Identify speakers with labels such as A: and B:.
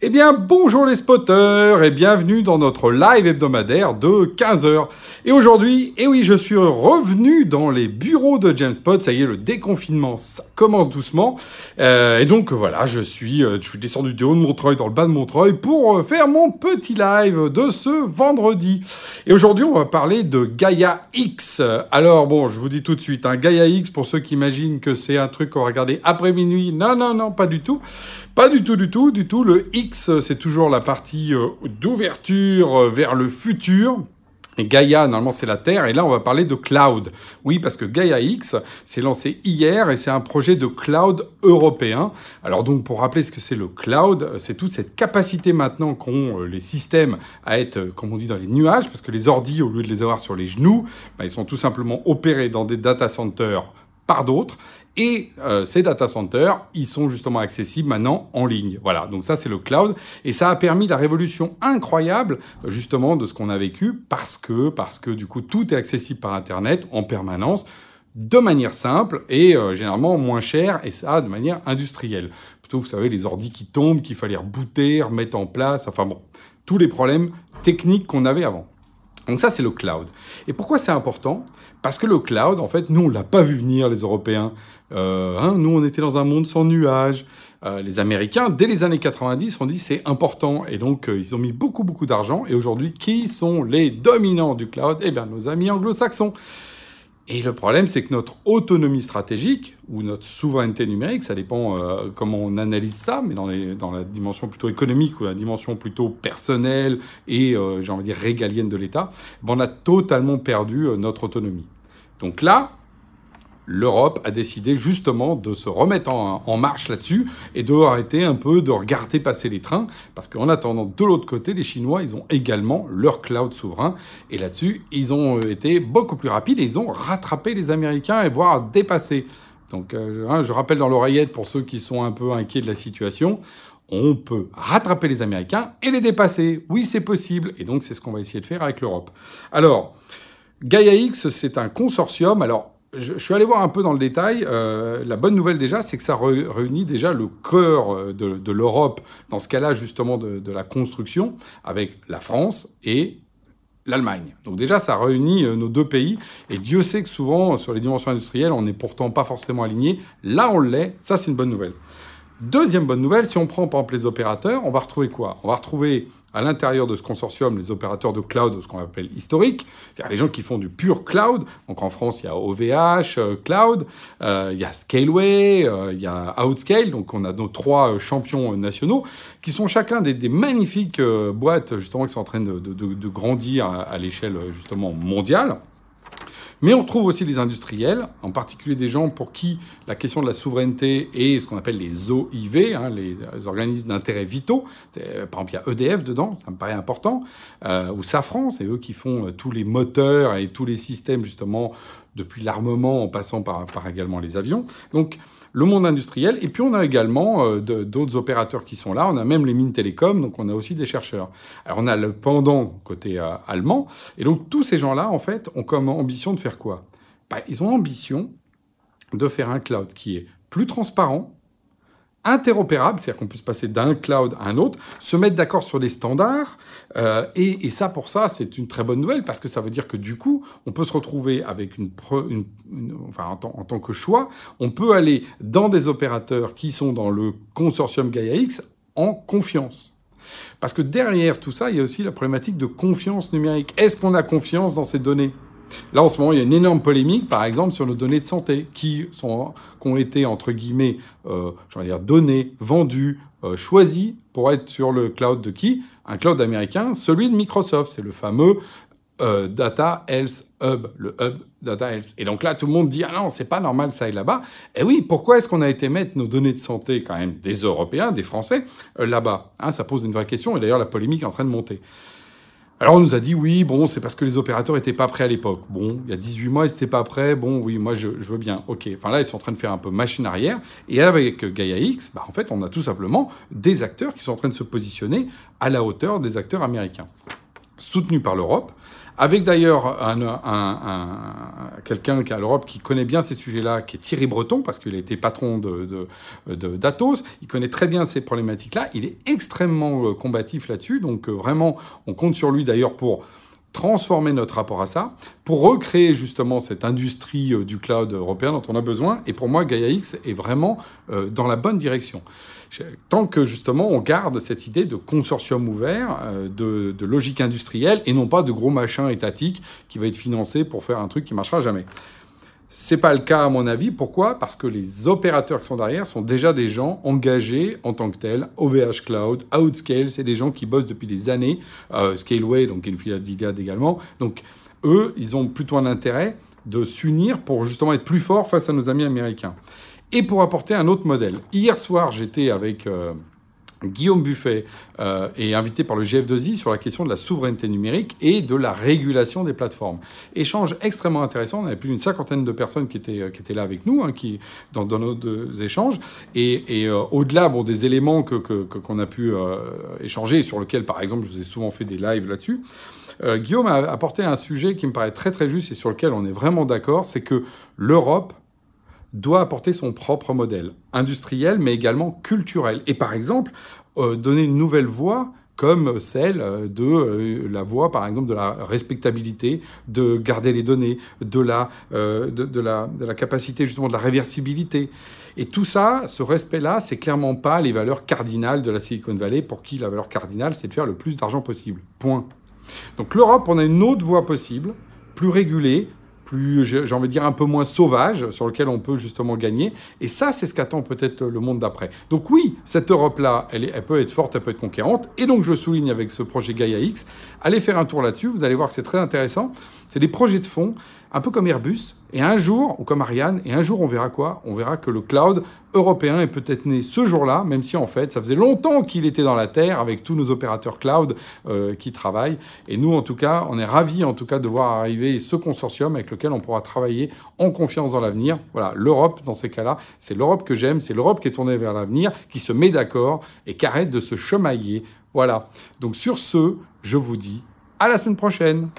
A: Eh bien, bonjour les spotters et bienvenue dans notre live hebdomadaire de 15h. Et aujourd'hui, eh oui, je suis revenu dans les bureaux de James Spot. Ça y est, le déconfinement, ça commence doucement. Euh, et donc voilà, je suis, euh, je suis descendu du haut de Montreuil dans le bas de Montreuil pour euh, faire mon petit live de ce vendredi. Et aujourd'hui, on va parler de Gaia X. Alors bon, je vous dis tout de suite, hein, Gaia X, pour ceux qui imaginent que c'est un truc qu'on va regarder après minuit, non, non, non, pas du tout. Pas du tout, du tout, du tout. Le X, c'est toujours la partie euh, d'ouverture euh, vers le futur. Et Gaia, normalement, c'est la Terre. Et là, on va parler de cloud. Oui, parce que Gaia X s'est lancé hier et c'est un projet de cloud européen. Alors donc, pour rappeler ce que c'est le cloud, c'est toute cette capacité maintenant qu'ont euh, les systèmes à être, comme on dit, dans les nuages, parce que les ordis, au lieu de les avoir sur les genoux, bah, ils sont tout simplement opérés dans des data centers par d'autres. Et euh, ces data centers, ils sont justement accessibles maintenant en ligne. Voilà, donc ça c'est le cloud. Et ça a permis la révolution incroyable justement de ce qu'on a vécu parce que, parce que du coup tout est accessible par Internet en permanence de manière simple et euh, généralement moins cher et ça de manière industrielle. Plutôt, vous savez, les ordis qui tombent, qu'il fallait rebooter, remettre en place, enfin bon, tous les problèmes techniques qu'on avait avant. Donc ça, c'est le cloud. Et pourquoi c'est important? Parce que le cloud, en fait, nous, on l'a pas vu venir, les Européens. Euh, hein, nous, on était dans un monde sans nuages. Euh, les Américains, dès les années 90, ont dit c'est important. Et donc, euh, ils ont mis beaucoup, beaucoup d'argent. Et aujourd'hui, qui sont les dominants du cloud? Eh bien, nos amis anglo-saxons. Et le problème, c'est que notre autonomie stratégique ou notre souveraineté numérique, ça dépend euh, comment on analyse ça, mais dans, les, dans, la dimension plutôt économique ou la dimension plutôt personnelle et, euh, j'ai envie de dire, régalienne de l'État, ben on a totalement perdu euh, notre autonomie. Donc là, l'Europe a décidé justement de se remettre en, marche là-dessus et de arrêter un peu de regarder passer les trains, parce qu'en attendant, de l'autre côté, les Chinois, ils ont également leur cloud souverain, et là-dessus, ils ont euh, été beaucoup plus rapides et ils ont rattrapé les Américains et voire dépassé. Donc, euh, hein, je rappelle dans l'oreillette pour ceux qui sont un peu inquiets de la situation, on peut rattraper les Américains et les dépasser. Oui, c'est possible. Et donc, c'est ce qu'on va essayer de faire avec l'Europe. Alors, Gaia X, c'est un consortium. Alors, je, suis allé voir un peu dans le détail. Euh, la bonne nouvelle déjà, c'est que ça réunit déjà le cœur euh, de, l'Europe, dans ce cas-là justement de, la construction, avec la France et l'Allemagne. Donc déjà, ça réunit euh, nos deux pays. Et Dieu sait que souvent, sur les dimensions industrielles, on n'est pourtant pas forcément aligné. Là, on l'est. Ça, c'est une bonne nouvelle. Deuxième bonne nouvelle, si on prend par exemple les opérateurs, on va retrouver quoi? On va retrouver à l'intérieur de ce consortium les opérateurs de cloud, ce qu'on appelle historique, c'est-à-dire les gens qui font du pur cloud. Donc en France, il y a OVH euh, Cloud, euh, il y a Scaleway, euh, il y a Outscale. Donc on a nos trois champions nationaux qui sont chacun des, magnifiques boîtes justement qui sont en train de, grandir à l'échelle justement mondiale. Mais on retrouve aussi des industriels, en particulier des gens pour qui la question de la souveraineté et ce qu'on appelle les OIV, hein, les, organismes d'intérêt vitaux, par exemple il y a EDF dedans, ça me paraît important, euh, ou Safran, c'est eux qui font euh, tous les moteurs et tous les systèmes justement depuis l'armement en passant par, par également les avions. Donc le monde industriel. Et puis on a également euh, d'autres opérateurs qui sont là. On a même les mines télécoms, donc on a aussi des chercheurs. Alors on a le pendant côté euh, allemand. Et donc tous ces gens-là, en fait, ont comme ambition de faire quoi? Bah, Ils ont ambition de faire un cloud qui est plus transparent, interopérable, c'est-à-dire qu'on peut se passer d'un cloud à un autre, se mettre d'accord sur des standards, euh, et, ça, pour ça, c'est une très bonne nouvelle, parce que ça veut dire que du coup, on peut se retrouver avec une, enfin, en, en, tant que choix, on peut aller dans des opérateurs qui sont dans le consortium Gaia-X en confiance. Parce que derrière tout ça, il y a aussi la problématique de confiance numérique. Est-ce qu'on a confiance dans ces données? Là, en ce moment, il y a une énorme polémique, par exemple, sur nos données de santé, qui, sont, qui ont été, entre guillemets, euh, dire, données, vendues, euh, choisies pour être sur le cloud de qui? Un cloud américain, celui de Microsoft. C'est le fameux euh, Data Health Hub, le hub Data Health. Et donc là, tout le monde dit, ah non, c'est pas normal, ça est là-bas. Et oui, pourquoi est-ce qu'on a été mettre nos données de santé, quand même, des Européens, des Français, là-bas? Hein, Ça pose une vraie question, et d'ailleurs, la polémique est en train de monter. Alors on nous a dit oui, bon, c'est parce que les opérateurs n'étaient pas prêts à l'époque. Bon, il y a 18 mois, ils n'étaient pas prêts. Bon, oui, moi je, veux bien. Ok. Enfin là, ils sont en train de faire un peu machine arrière. Et avec Gaia X, bah, en fait, on a tout simplement des acteurs qui sont en train de se positionner à la hauteur des acteurs américains. Soutenu par l'Europe, avec d'ailleurs un, quelqu'un qui à l'Europe qui connaît bien ces sujets-là, qui est Thierry Breton, parce qu'il a été patron de, d'Atos, il connaît très bien ces problématiques-là, il est extrêmement euh, combatif là-dessus, donc euh, vraiment, on compte sur lui d'ailleurs pour transformer notre rapport à ça, pour recréer justement cette industrie euh, du cloud européen dont on a besoin. Et pour moi, Gaia X est vraiment dans la bonne direction tant que justement on garde cette idée de consortium ouvert, euh, de, logique industrielle, et non pas de gros machin étatique qui va être financé pour faire un truc qui marchera jamais. C'est pas le cas à mon avis. Pourquoi? Parce que les opérateurs qui sont derrière sont déjà des gens engagés en tant que tels. OVH Cloud, Outscale, c'est des gens qui bossent depuis des années. Euh, Scaleway, donc une filiale d'IGAD également. Donc eux, ils ont plutôt un intérêt de s'unir pour justement être plus forts face à nos amis américains et pour apporter un autre modèle. Hier soir, j'étais avec euh, Guillaume Buffet euh, et invité par le GF2I sur la question de la souveraineté numérique et de la régulation des plateformes. Échange extrêmement intéressant. On avait plus d'une cinquantaine de personnes qui étaient, euh, qui étaient là avec nous, hein, qui, dans, nos deux échanges. Et, et au-delà bon, des éléments qu'on que, qu'on a pu échanger, sur lesquels, par exemple, je vous ai souvent fait des lives là-dessus, Guillaume a apporté un sujet qui me paraît très très juste et sur lequel on est vraiment d'accord, c'est que l'Europe doit apporter son propre modèle industriel, mais également culturel. Et par exemple, euh, donner une nouvelle voie comme celle euh, de euh, la voie, par exemple, de la respectabilité, de garder les données, de la, de, la, de la capacité justement de la réversibilité. Et tout ça, ce respect-là, c'est clairement pas les valeurs cardinales de la Silicon Valley, pour qui la valeur cardinale, c'est de faire le plus d'argent possible. Point. Donc l'Europe, on a une autre voie possible, plus régulée, plus, j'ai envie de dire, un peu moins sauvage, sur lequel on peut justement gagner. Et ça, c'est ce qu'attend peut-être le monde d'après. Donc oui, cette Europe-là, elle, elle, peut être forte, elle peut être conquérante. Et donc, je souligne avec ce projet Gaia X, allez faire un tour là-dessus, vous allez voir que c'est très intéressant. C'est des projets de fonds un peu comme Airbus, et un jour, ou comme Ariane, et un jour on verra quoi? On verra que le cloud européen est peut-être né ce jour-là, même si en fait ça faisait longtemps qu'il était dans la Terre avec tous nos opérateurs cloud euh, qui travaillent. Et nous, en tout cas, on est ravis en tout cas de voir arriver ce consortium avec lequel on pourra travailler en confiance dans l'avenir. Voilà, l'Europe dans ces cas-là, c'est l'Europe que j'aime, c'est l'Europe qui est tournée vers l'avenir, qui se met d'accord et qui arrête de se chemailler. Voilà. Donc sur ce, je vous dis à la semaine prochaine.